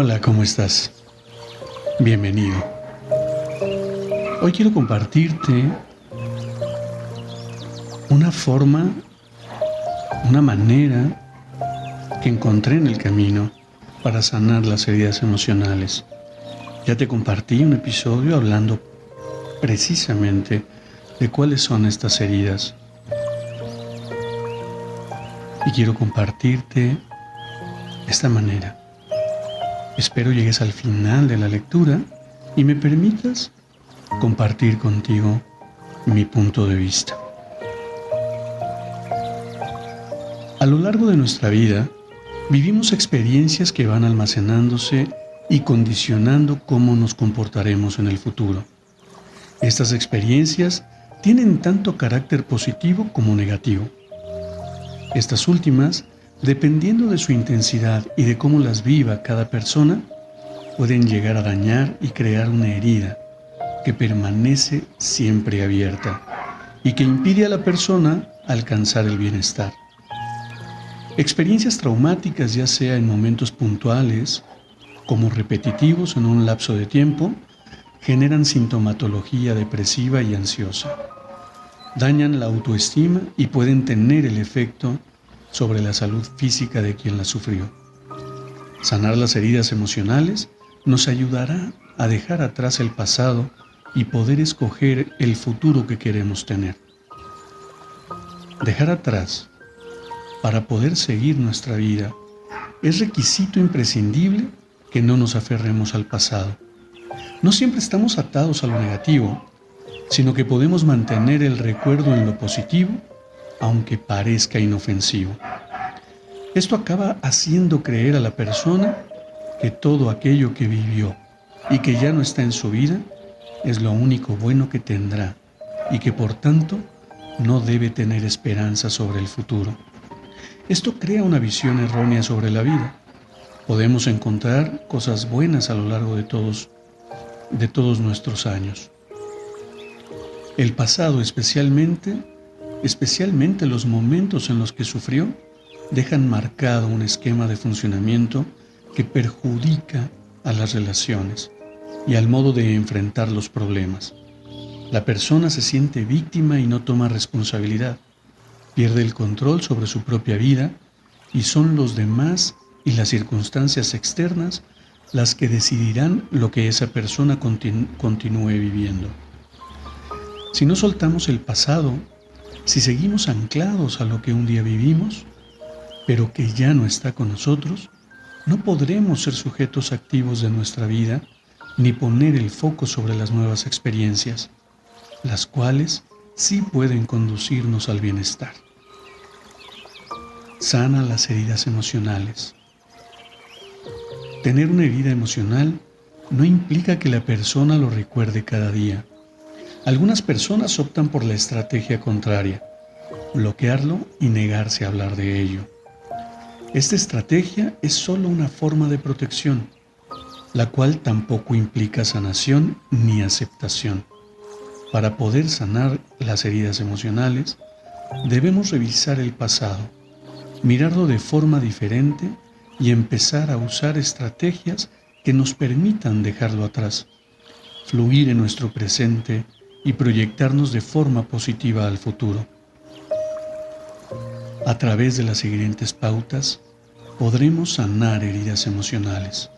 Hola, ¿cómo estás? Bienvenido. Hoy quiero compartirte una forma, una manera que encontré en el camino para sanar las heridas emocionales. Ya te compartí un episodio hablando precisamente de cuáles son estas heridas. Y quiero compartirte esta manera. Espero llegues al final de la lectura y me permitas compartir contigo mi punto de vista. A lo largo de nuestra vida, vivimos experiencias que van almacenándose y condicionando cómo nos comportaremos en el futuro. Estas experiencias tienen tanto carácter positivo como negativo. Estas últimas Dependiendo de su intensidad y de cómo las viva cada persona, pueden llegar a dañar y crear una herida que permanece siempre abierta y que impide a la persona alcanzar el bienestar. Experiencias traumáticas, ya sea en momentos puntuales como repetitivos en un lapso de tiempo, generan sintomatología depresiva y ansiosa. Dañan la autoestima y pueden tener el efecto sobre la salud física de quien la sufrió. Sanar las heridas emocionales nos ayudará a dejar atrás el pasado y poder escoger el futuro que queremos tener. Dejar atrás para poder seguir nuestra vida es requisito imprescindible que no nos aferremos al pasado. No siempre estamos atados a lo negativo, sino que podemos mantener el recuerdo en lo positivo aunque parezca inofensivo. Esto acaba haciendo creer a la persona que todo aquello que vivió y que ya no está en su vida es lo único bueno que tendrá y que por tanto no debe tener esperanza sobre el futuro. Esto crea una visión errónea sobre la vida. Podemos encontrar cosas buenas a lo largo de todos de todos nuestros años. El pasado especialmente especialmente los momentos en los que sufrió, dejan marcado un esquema de funcionamiento que perjudica a las relaciones y al modo de enfrentar los problemas. La persona se siente víctima y no toma responsabilidad, pierde el control sobre su propia vida y son los demás y las circunstancias externas las que decidirán lo que esa persona continúe viviendo. Si no soltamos el pasado si seguimos anclados a lo que un día vivimos, pero que ya no está con nosotros, no podremos ser sujetos activos de nuestra vida ni poner el foco sobre las nuevas experiencias, las cuales sí pueden conducirnos al bienestar. Sana las heridas emocionales. Tener una herida emocional no implica que la persona lo recuerde cada día algunas personas optan por la estrategia contraria, bloquearlo y negarse a hablar de ello. Esta estrategia es solo una forma de protección, la cual tampoco implica sanación ni aceptación. Para poder sanar las heridas emocionales, debemos revisar el pasado, mirarlo de forma diferente y empezar a usar estrategias que nos permitan dejarlo atrás, fluir en nuestro presente y proyectarnos de forma positiva al futuro. A través de las siguientes pautas podremos sanar heridas emocionales.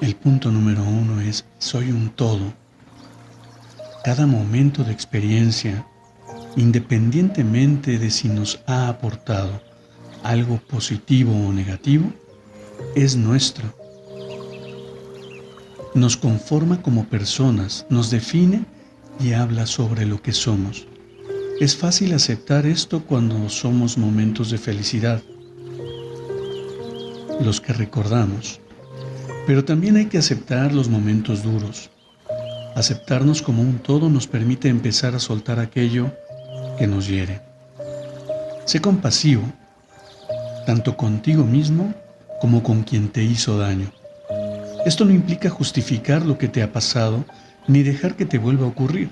El punto número uno es soy un todo. Cada momento de experiencia, independientemente de si nos ha aportado algo positivo o negativo, es nuestro nos conforma como personas, nos define y habla sobre lo que somos. Es fácil aceptar esto cuando somos momentos de felicidad, los que recordamos, pero también hay que aceptar los momentos duros. Aceptarnos como un todo nos permite empezar a soltar aquello que nos hiere. Sé compasivo, tanto contigo mismo como con quien te hizo daño. Esto no implica justificar lo que te ha pasado ni dejar que te vuelva a ocurrir,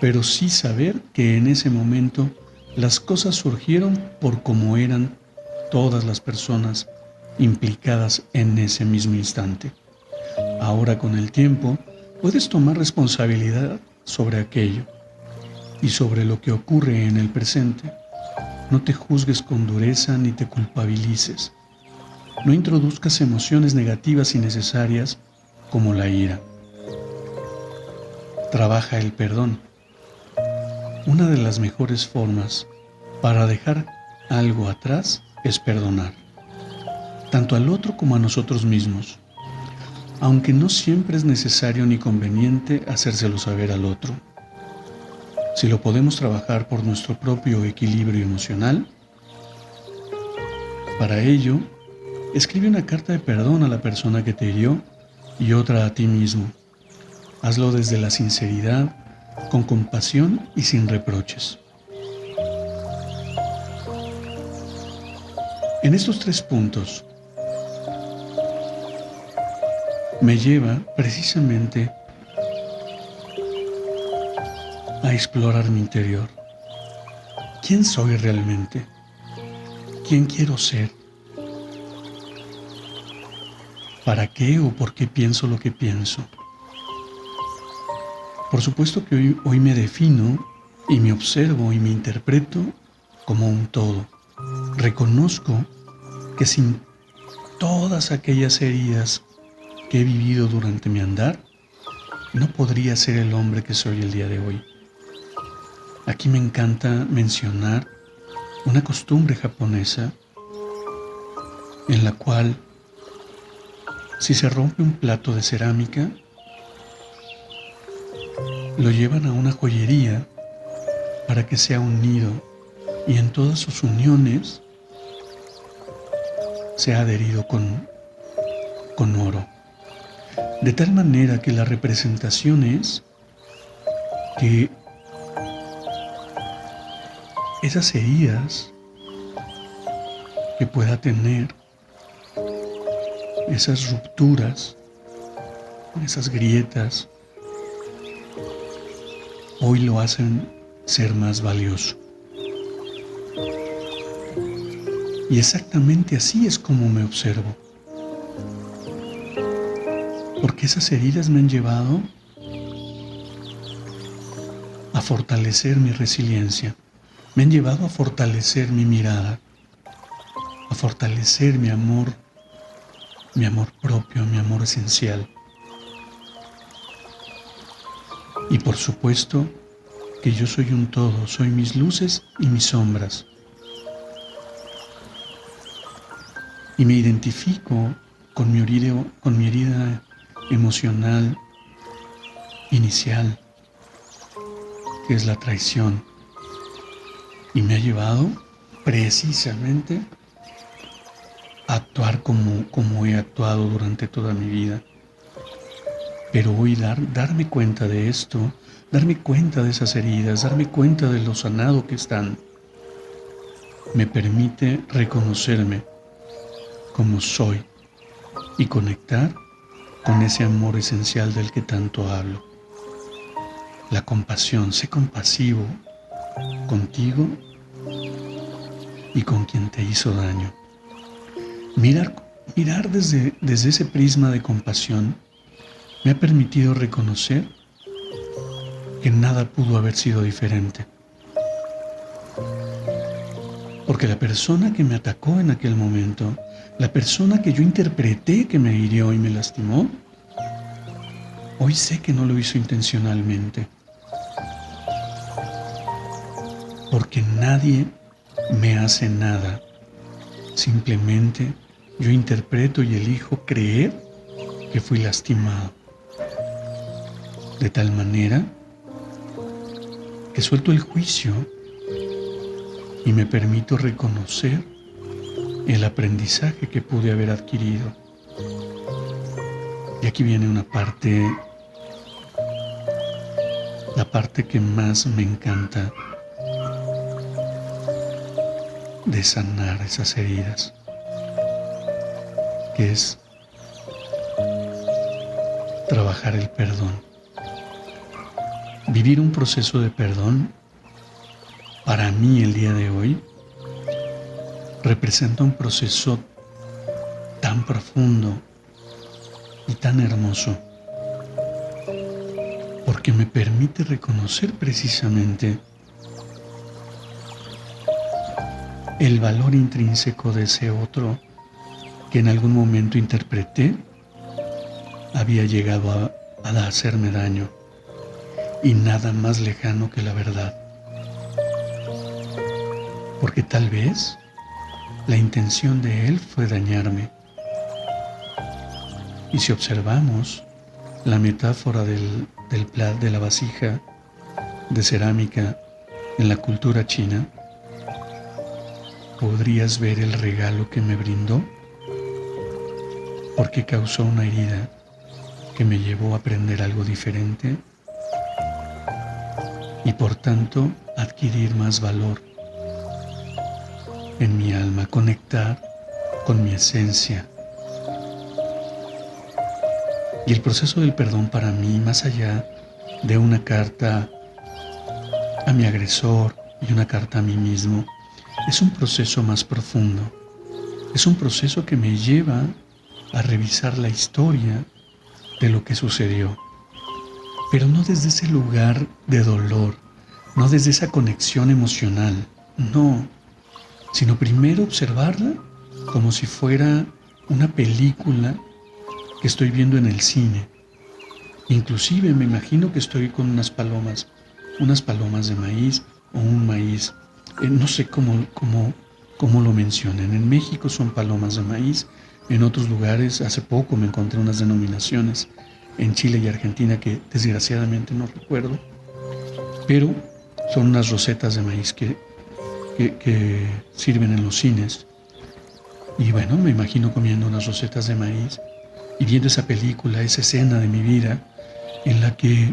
pero sí saber que en ese momento las cosas surgieron por como eran todas las personas implicadas en ese mismo instante. Ahora con el tiempo puedes tomar responsabilidad sobre aquello y sobre lo que ocurre en el presente. No te juzgues con dureza ni te culpabilices. No introduzcas emociones negativas y necesarias como la ira. Trabaja el perdón. Una de las mejores formas para dejar algo atrás es perdonar, tanto al otro como a nosotros mismos, aunque no siempre es necesario ni conveniente hacérselo saber al otro. Si lo podemos trabajar por nuestro propio equilibrio emocional, para ello Escribe una carta de perdón a la persona que te hirió y otra a ti mismo. Hazlo desde la sinceridad, con compasión y sin reproches. En estos tres puntos me lleva precisamente a explorar mi interior. ¿Quién soy realmente? ¿Quién quiero ser? ¿Para qué o por qué pienso lo que pienso? Por supuesto que hoy, hoy me defino y me observo y me interpreto como un todo. Reconozco que sin todas aquellas heridas que he vivido durante mi andar, no podría ser el hombre que soy el día de hoy. Aquí me encanta mencionar una costumbre japonesa en la cual si se rompe un plato de cerámica, lo llevan a una joyería para que sea unido y en todas sus uniones se ha adherido con, con oro. De tal manera que la representación es que esas heridas que pueda tener esas rupturas, esas grietas, hoy lo hacen ser más valioso. Y exactamente así es como me observo. Porque esas heridas me han llevado a fortalecer mi resiliencia, me han llevado a fortalecer mi mirada, a fortalecer mi amor mi amor propio, mi amor esencial. Y por supuesto que yo soy un todo, soy mis luces y mis sombras. Y me identifico con mi herida, con mi herida emocional inicial, que es la traición. Y me ha llevado precisamente actuar como, como he actuado durante toda mi vida. Pero hoy dar, darme cuenta de esto, darme cuenta de esas heridas, darme cuenta de lo sanado que están, me permite reconocerme como soy y conectar con ese amor esencial del que tanto hablo. La compasión, sé compasivo contigo y con quien te hizo daño. Mirar, mirar desde, desde ese prisma de compasión me ha permitido reconocer que nada pudo haber sido diferente. Porque la persona que me atacó en aquel momento, la persona que yo interpreté que me hirió y me lastimó, hoy sé que no lo hizo intencionalmente. Porque nadie me hace nada. Simplemente yo interpreto y elijo creer que fui lastimado. de tal manera que suelto el juicio y me permito reconocer el aprendizaje que pude haber adquirido. Y aquí viene una parte, la parte que más me encanta de sanar esas heridas, que es trabajar el perdón. Vivir un proceso de perdón para mí el día de hoy representa un proceso tan profundo y tan hermoso, porque me permite reconocer precisamente el valor intrínseco de ese otro que en algún momento interpreté había llegado a, hacerme daño y nada más lejano que la verdad. Porque tal vez la intención de él fue dañarme. Y si observamos la metáfora del, del plat de la vasija de cerámica en la cultura china, podrías ver el regalo que me brindó porque causó una herida que me llevó a aprender algo diferente y por tanto adquirir más valor en mi alma, conectar con mi esencia. Y el proceso del perdón para mí, más allá de una carta a mi agresor y una carta a mí mismo, es un proceso más profundo. Es un proceso que me lleva a revisar la historia de lo que sucedió, pero no desde ese lugar de dolor, no desde esa conexión emocional, no, sino primero observarla como si fuera una película que estoy viendo en el cine. Inclusive me imagino que estoy con unas palomas, unas palomas de maíz o un maíz, eh, no sé cómo, cómo, cómo lo mencionan. En México son palomas de maíz, en otros lugares, hace poco me encontré unas denominaciones en Chile y Argentina que desgraciadamente no recuerdo, pero son unas rosetas de maíz que, que, sirven en los cines. Y bueno, me imagino comiendo unas rosetas de maíz y viendo esa película, esa escena de mi vida en la que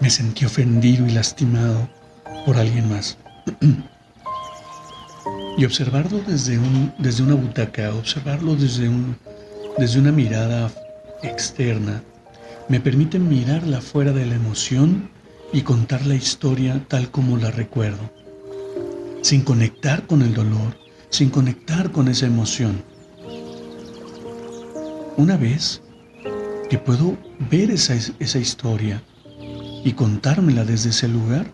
me sentí ofendido y lastimado por alguien más. Y observarlo desde, un, desde una butaca, observarlo desde, un, desde una mirada externa, me permite mirarla fuera de la emoción y contar la historia tal como la recuerdo, sin conectar con el dolor, sin conectar con esa emoción. Una vez que puedo ver esa, esa historia y contármela desde ese lugar,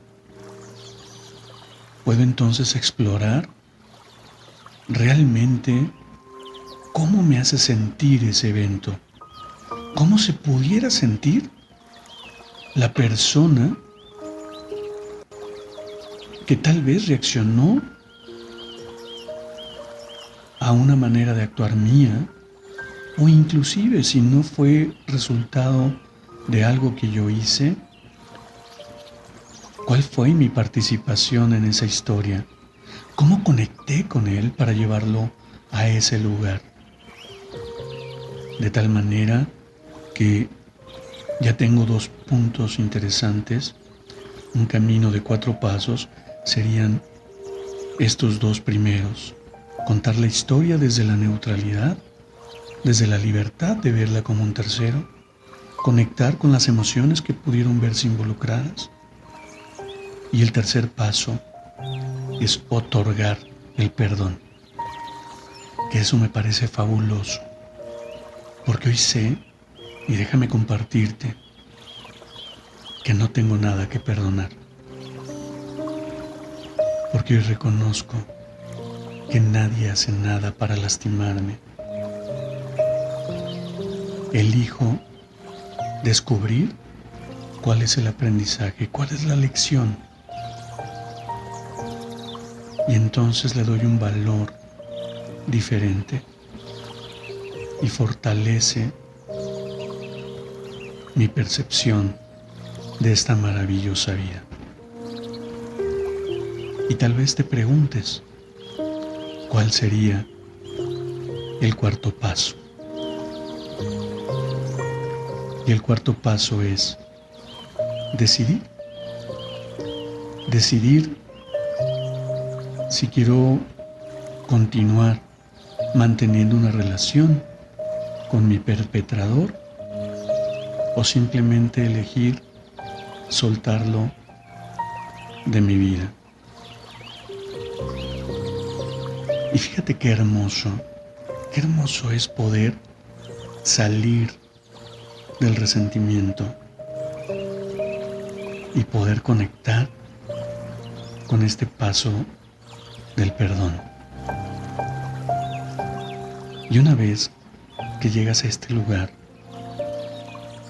puedo entonces explorar realmente cómo me hace sentir ese evento, cómo se pudiera sentir la persona que tal vez reaccionó a una manera de actuar mía, o inclusive si no fue resultado de algo que yo hice, ¿cuál fue mi participación en esa historia? ¿Cómo conecté con Él para llevarlo a ese lugar? De tal manera que ya tengo dos puntos interesantes. Un camino de cuatro pasos serían estos dos primeros. Contar la historia desde la neutralidad, desde la libertad de verla como un tercero. Conectar con las emociones que pudieron verse involucradas. Y el tercer paso, es otorgar el perdón. Que eso me parece fabuloso. Porque hoy sé, y déjame compartirte, que no tengo nada que perdonar. Porque hoy reconozco que nadie hace nada para lastimarme. Elijo descubrir cuál es el aprendizaje, cuál es la lección entonces le doy un valor diferente y fortalece mi percepción de esta maravillosa vida. Y tal vez te preguntes, ¿cuál sería el cuarto paso? Y el cuarto paso es decidir. Decidir si quiero continuar manteniendo una relación con mi perpetrador o simplemente elegir soltarlo de mi vida. Y fíjate qué hermoso, qué hermoso es poder salir del resentimiento y poder conectar con este paso del perdón. Y una vez que llegas a este lugar,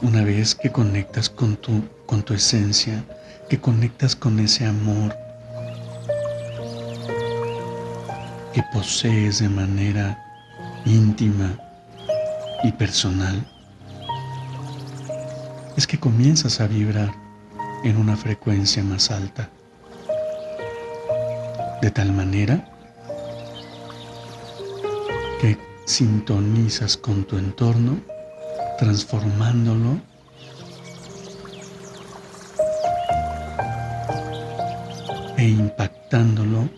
una vez que conectas con tu, con tu esencia, que conectas con ese amor que posees de manera íntima y personal, es que comienzas a vibrar en una frecuencia más alta. De tal manera que sintonizas con tu entorno, transformándolo e impactándolo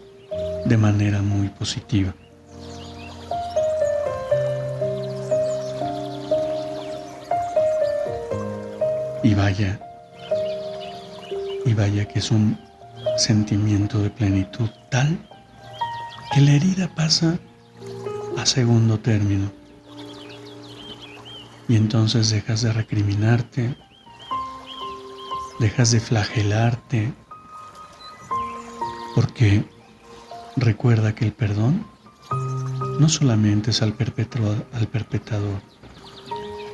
de manera muy positiva. Y vaya, y vaya que es un sentimiento de plenitud tal que la herida pasa a segundo término. Y entonces dejas de recriminarte, dejas de flagelarte, porque recuerda que el perdón no solamente es al, al perpetrador,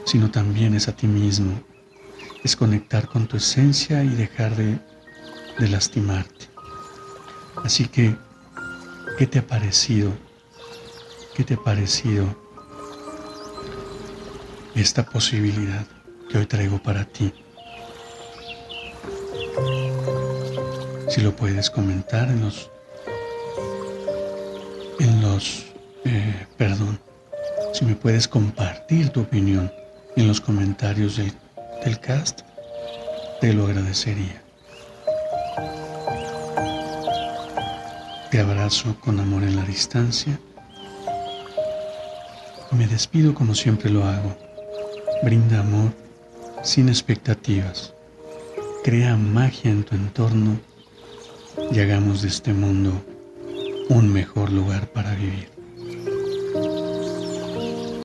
sino también es a ti mismo es conectar con tu esencia y dejar de, de lastimarte. Así que, ¿qué te ha parecido? ¿Qué te ha parecido esta posibilidad que hoy traigo para ti? Si lo puedes comentar en los, en los, eh, perdón, si me puedes compartir tu opinión en los comentarios de el cast, te lo agradecería. Te abrazo con amor en la distancia me despido como siempre lo hago. Brinda amor sin expectativas. Crea magia en tu entorno y hagamos de este mundo un mejor lugar para vivir.